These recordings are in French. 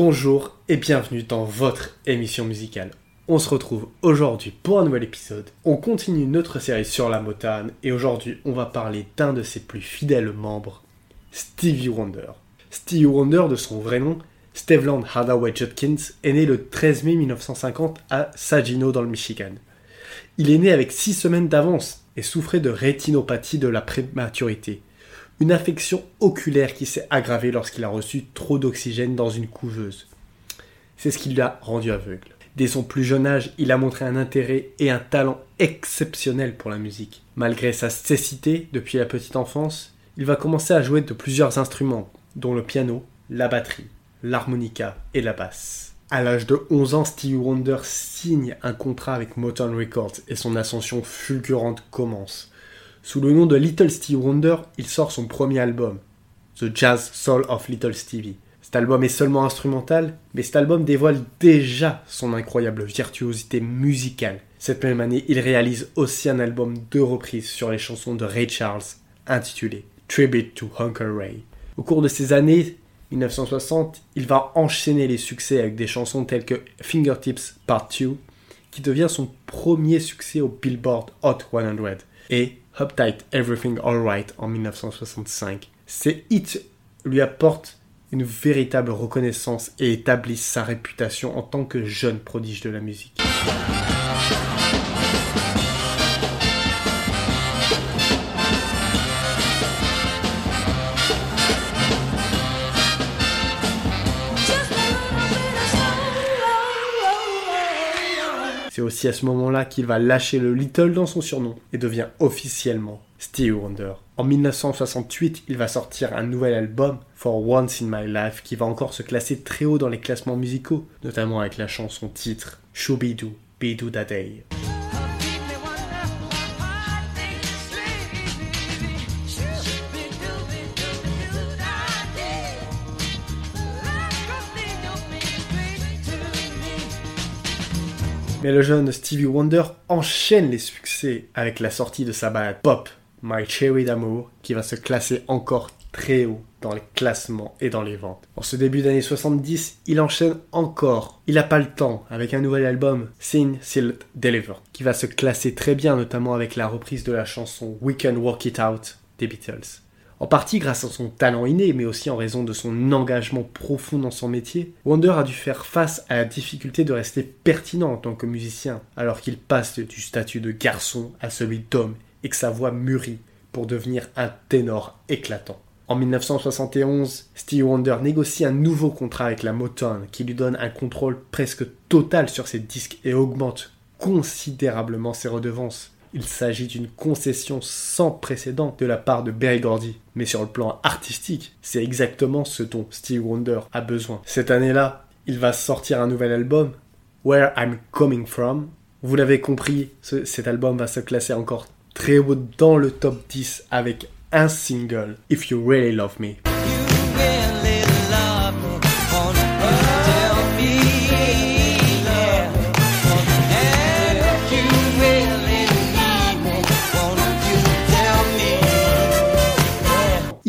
Bonjour et bienvenue dans votre émission musicale. On se retrouve aujourd'hui pour un nouvel épisode. On continue notre série sur la Motown et aujourd'hui on va parler d'un de ses plus fidèles membres, Stevie Wonder. Stevie Wonder, de son vrai nom, Steveland Hardaway Judkins, est né le 13 mai 1950 à Saginaw dans le Michigan. Il est né avec 6 semaines d'avance et souffrait de rétinopathie de la prématurité, une affection oculaire qui s'est aggravée lorsqu'il a reçu trop d'oxygène dans une couveuse. C'est ce qui l'a rendu aveugle. Dès son plus jeune âge, il a montré un intérêt et un talent exceptionnel pour la musique. Malgré sa cécité depuis la petite enfance, il va commencer à jouer de plusieurs instruments, dont le piano, la batterie, l'harmonica et la basse. À l'âge de 11 ans, Stevie Wonder signe un contrat avec Motown Records et son ascension fulgurante commence. Sous le nom de Little Stevie Wonder, il sort son premier album, The Jazz Soul of Little Stevie. Cet album est seulement instrumental, mais cet album dévoile déjà son incroyable virtuosité musicale. Cette même année, il réalise aussi un album de reprises sur les chansons de Ray Charles, intitulé Tribute to Hunker Ray. Au cours de ces années 1960, il va enchaîner les succès avec des chansons telles que Fingertips Part 2, qui devient son premier succès au Billboard Hot 100, et Uptight Everything Alright en 1965. Ces hits lui apportent une véritable reconnaissance et établissent sa réputation en tant que jeune prodige de la musique. C'est aussi à ce moment-là qu'il va lâcher le Little dans son surnom et devient officiellement Stevie Wonder. En 1968, il va sortir un nouvel album, For Once in My Life, qui va encore se classer très haut dans les classements musicaux, notamment avec la chanson titre Shooby-Doo, Be-Doo Da Day. Mais le jeune Stevie Wonder enchaîne les succès avec la sortie de sa balade pop, My Cherry d'amour, qui va se classer encore très haut dans les classements et dans les ventes. En ce début d'année 70, il enchaîne encore. Il n'a pas le temps avec un nouvel album, Sing, Seal, Deliver, qui va se classer très bien, notamment avec la reprise de la chanson We Can Work It Out des Beatles. En partie grâce à son talent inné, mais aussi en raison de son engagement profond dans son métier, Wonder a dû faire face à la difficulté de rester pertinent en tant que musicien, alors qu'il passe du statut de garçon à celui d'homme et que sa voix mûrit pour devenir un ténor éclatant. En 1971, Stevie Wonder négocie un nouveau contrat avec la Motown qui lui donne un contrôle presque total sur ses disques et augmente considérablement ses redevances. Il s'agit d'une concession sans précédent de la part de Berry Gordy. Mais sur le plan artistique, c'est exactement ce dont Stevie Wonder a besoin. Cette année-là, il va sortir un nouvel album, Where I'm Coming From. Vous l'avez compris, cet album va se classer encore très haut dans le top 10 avec un single, If You Really Love Me.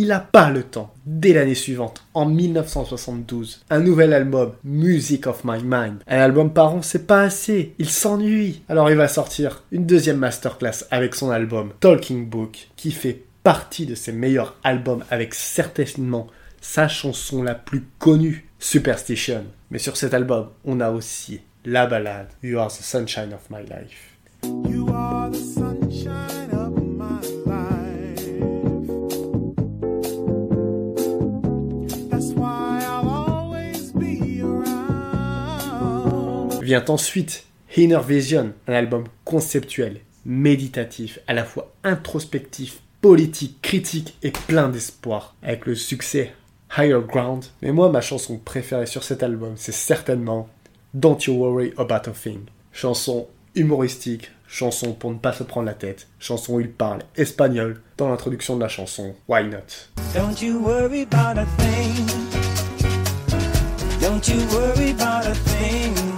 N'a pas le temps. Dès l'année suivante, en 1972, un nouvel album, Music of My Mind. Un album par an, c'est pas assez. Il s'ennuie. Alors il va sortir une deuxième masterclass avec son album Talking Book, qui fait partie de ses meilleurs albums avec certainement sa chanson la plus connue, Superstition. Mais sur cet album, on a aussi la ballade You Are the Sunshine of My Life. Vient ensuite Inner Vision, un album conceptuel, méditatif, à la fois introspectif, politique, critique et plein d'espoir, avec le succès Higher Ground. Mais moi, ma chanson préférée sur cet album, c'est certainement Don't You Worry About a Thing. Chanson humoristique, chanson pour ne pas se prendre la tête, chanson où il parle espagnol dans l'introduction de la chanson Why Not? Don't you worry about a thing. Don't you worry about a thing.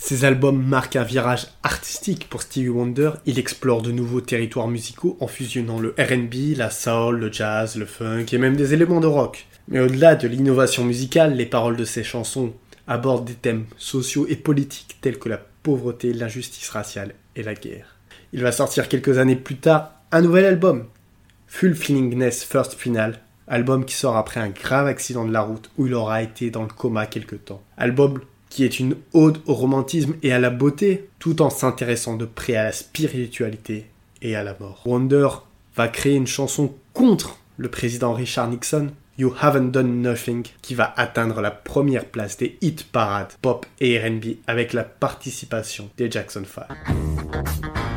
Ces albums marquent un virage artistique pour Stevie Wonder. Il explore de nouveaux territoires musicaux en fusionnant le RB, la soul, le jazz, le funk et même des éléments de rock. Mais au-delà de l'innovation musicale, les paroles de ses chansons abordent des thèmes sociaux et politiques tels que la pauvreté, l'injustice raciale et la guerre. Il va sortir quelques années plus tard un nouvel album, Fulfillingness First Final, album qui sort après un grave accident de la route où il aura été dans le coma quelque temps. Album qui est une ode au romantisme et à la beauté, tout en s'intéressant de près à la spiritualité et à la mort. Wonder va créer une chanson contre le président Richard Nixon, You Haven't Done Nothing, qui va atteindre la première place des hit parades pop et RB avec la participation des Jackson 5.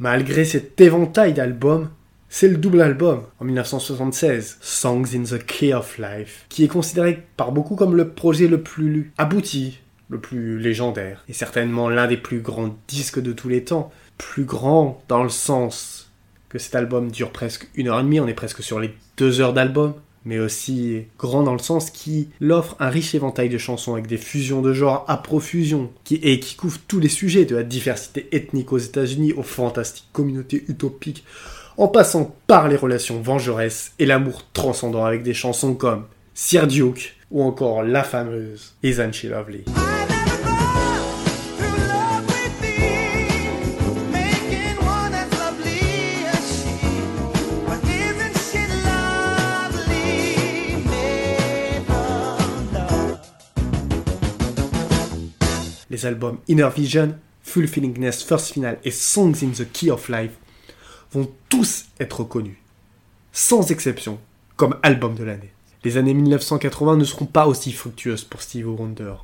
Malgré cet éventail d'albums, c'est le double album, en 1976, Songs in the Key of Life, qui est considéré par beaucoup comme le projet le plus abouti, le plus légendaire, et certainement l'un des plus grands disques de tous les temps. Plus grand dans le sens que cet album dure presque une heure et demie, on est presque sur les deux heures d'album, mais aussi grand dans le sens qui l'offre un riche éventail de chansons avec des fusions de genres à profusion, et qui couvre tous les sujets, de la diversité ethnique aux États-Unis aux fantastiques communautés utopiques, en passant par les relations vengeresses et l'amour transcendant avec des chansons comme Sir Duke ou encore la fameuse Isn't She Lovely? Les albums Inner Vision, Fulfillingness First Final et Songs in the Key of Life vont tous être reconnus, sans exception, comme album de l'année. Les années 1980 ne seront pas aussi fructueuses pour Steve Wonder.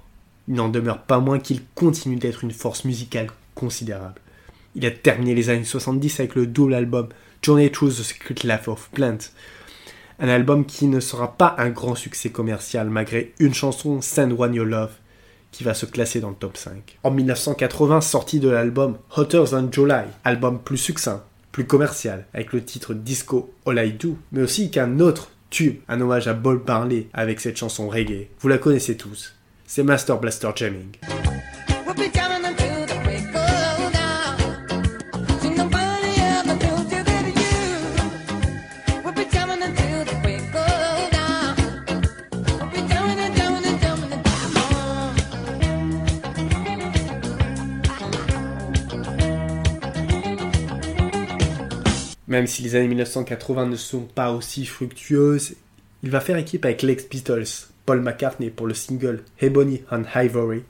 Il n'en demeure pas moins qu'il continue d'être une force musicale considérable. Il a terminé les années 70 avec le double album Journey Through the Secret Life of Plant, un album qui ne sera pas un grand succès commercial malgré une chanson Send One Your Love qui va se classer dans le top 5. En 1980, sorti de l'album Hotter Than July, album plus succinct, plus commercial, avec le titre Disco All I Do, mais aussi qu'un autre tube, un hommage à Bob Marley avec cette chanson reggae. Vous la connaissez tous, c'est Master Blaster Jamming. Même si les années 1980 ne sont pas aussi fructueuses, il va faire équipe avec l'ex Beatles, Paul McCartney, pour le single Ebony and Ivory,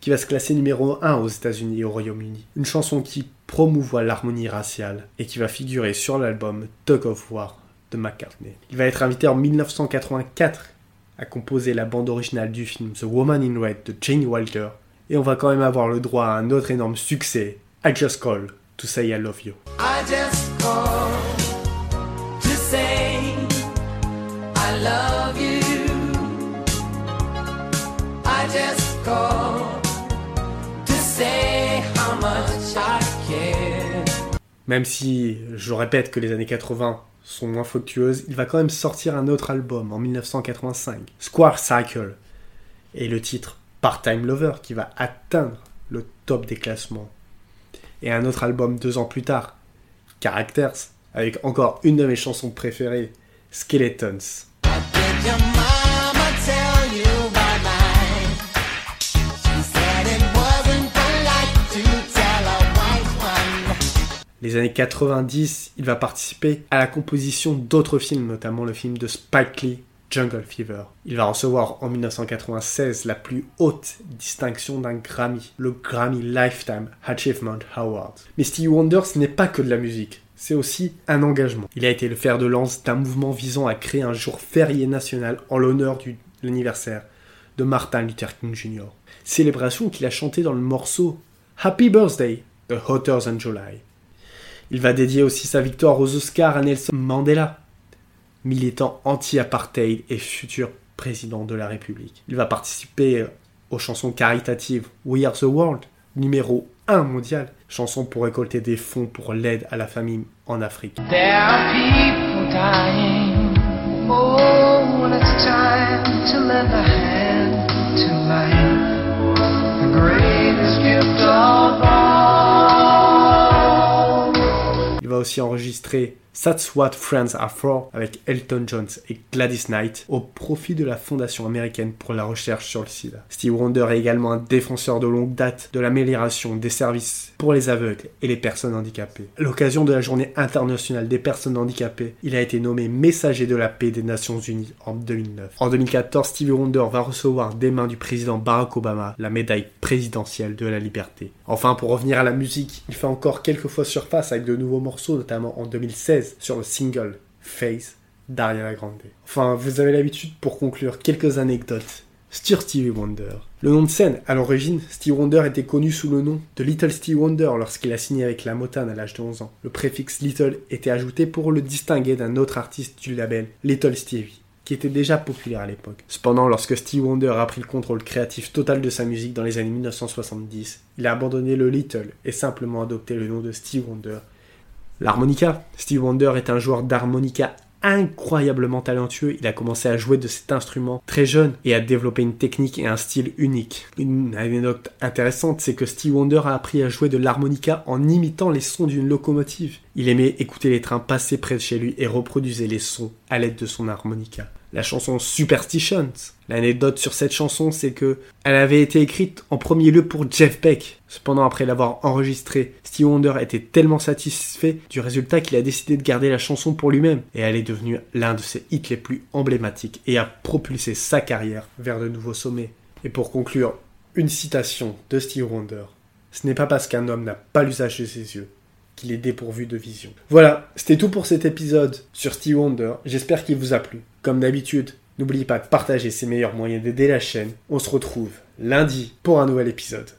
qui va se classer numéro 1 aux États-Unis et au Royaume-Uni. Une chanson qui promouvoit l'harmonie raciale et qui va figurer sur l'album Tug of War de McCartney. Il va être invité en 1984 à composer la bande originale du film The Woman in Red de Jane Wilder. Et on va quand même avoir le droit à un autre énorme succès, I Just Call to Say I Love You. Même si je répète que les années 80 sont moins fructueuses, il va quand même sortir un autre album en 1985, Square Cycle, et le titre Part-Time Lover qui va atteindre le top des classements. Et un autre album deux ans plus tard, Characters, avec encore une de mes chansons préférées, Skeletons. les années 90, il va participer à la composition d'autres films, notamment le film de Spike Lee, Jungle Fever. Il va recevoir en 1996 la plus haute distinction d'un Grammy, le Grammy Lifetime Achievement Award. Mais Stevie Wonder, n'est pas que de la musique, c'est aussi un engagement. Il a été le fer de lance d'un mouvement visant à créer un jour férié national en l'honneur de l'anniversaire de Martin Luther King Jr. Célébration qu'il a chantée dans le morceau Happy Birthday de Hotter Than July. Il va dédier aussi sa victoire aux Oscars à Nelson Mandela, militant anti-apartheid et futur président de la République. Il va participer aux chansons caritatives We Are the World, numéro 1 mondial, chanson pour récolter des fonds pour l'aide à la famine en Afrique. There are people dying. Oh, and it's time to lend a hand to life. The greatest gift of all. Il va aussi enregistrer That's What Friends Are For avec Elton John et Gladys Knight au profit de la Fondation américaine pour la recherche sur le sida. Steve Wonder est également un défenseur de longue date de l'amélioration des services pour les aveugles et les personnes handicapées. À l'occasion de la journée internationale des personnes handicapées, il a été nommé messager de la paix des Nations Unies en 2009. En 2014, Stevie Wonder va recevoir des mains du président Barack Obama la médaille présidentielle de la liberté. Enfin, pour revenir à la musique, il fait encore quelques fois surface avec de nouveaux morceaux, notamment en 2016 sur le single Face d'Ariana Grande. Enfin, vous avez l'habitude pour conclure quelques anecdotes sur Stevie Wonder. Le nom de scène, à l'origine, Stevie Wonder était connu sous le nom de Little Stevie Wonder lorsqu'il a signé avec la Motown à l'âge de 11 ans. Le préfixe Little était ajouté pour le distinguer d'un autre artiste du label Little Stevie qui était déjà populaire à l'époque. Cependant, lorsque Stevie Wonder a pris le contrôle créatif total de sa musique dans les années 1970, il a abandonné le Little et simplement adopté le nom de Stevie Wonder L'harmonica. Steve Wonder est un joueur d'harmonica incroyablement talentueux. Il a commencé à jouer de cet instrument très jeune et à développer une technique et un style unique. Une anecdote intéressante, c'est que Steve Wonder a appris à jouer de l'harmonica en imitant les sons d'une locomotive. Il aimait écouter les trains passer près de chez lui et reproduisait les sons à l'aide de son harmonica la chanson Superstitions. L'anecdote sur cette chanson, c'est que elle avait été écrite en premier lieu pour Jeff Beck. Cependant, après l'avoir enregistrée, Steve Wonder était tellement satisfait du résultat qu'il a décidé de garder la chanson pour lui-même. Et elle est devenue l'un de ses hits les plus emblématiques et a propulsé sa carrière vers de nouveaux sommets. Et pour conclure, une citation de Steve Wonder. Ce n'est pas parce qu'un homme n'a pas l'usage de ses yeux qu'il est dépourvu de vision. Voilà, c'était tout pour cet épisode sur Steve Wonder. J'espère qu'il vous a plu. Comme d'habitude, n'oubliez pas de partager ses meilleurs moyens d'aider la chaîne. On se retrouve lundi pour un nouvel épisode.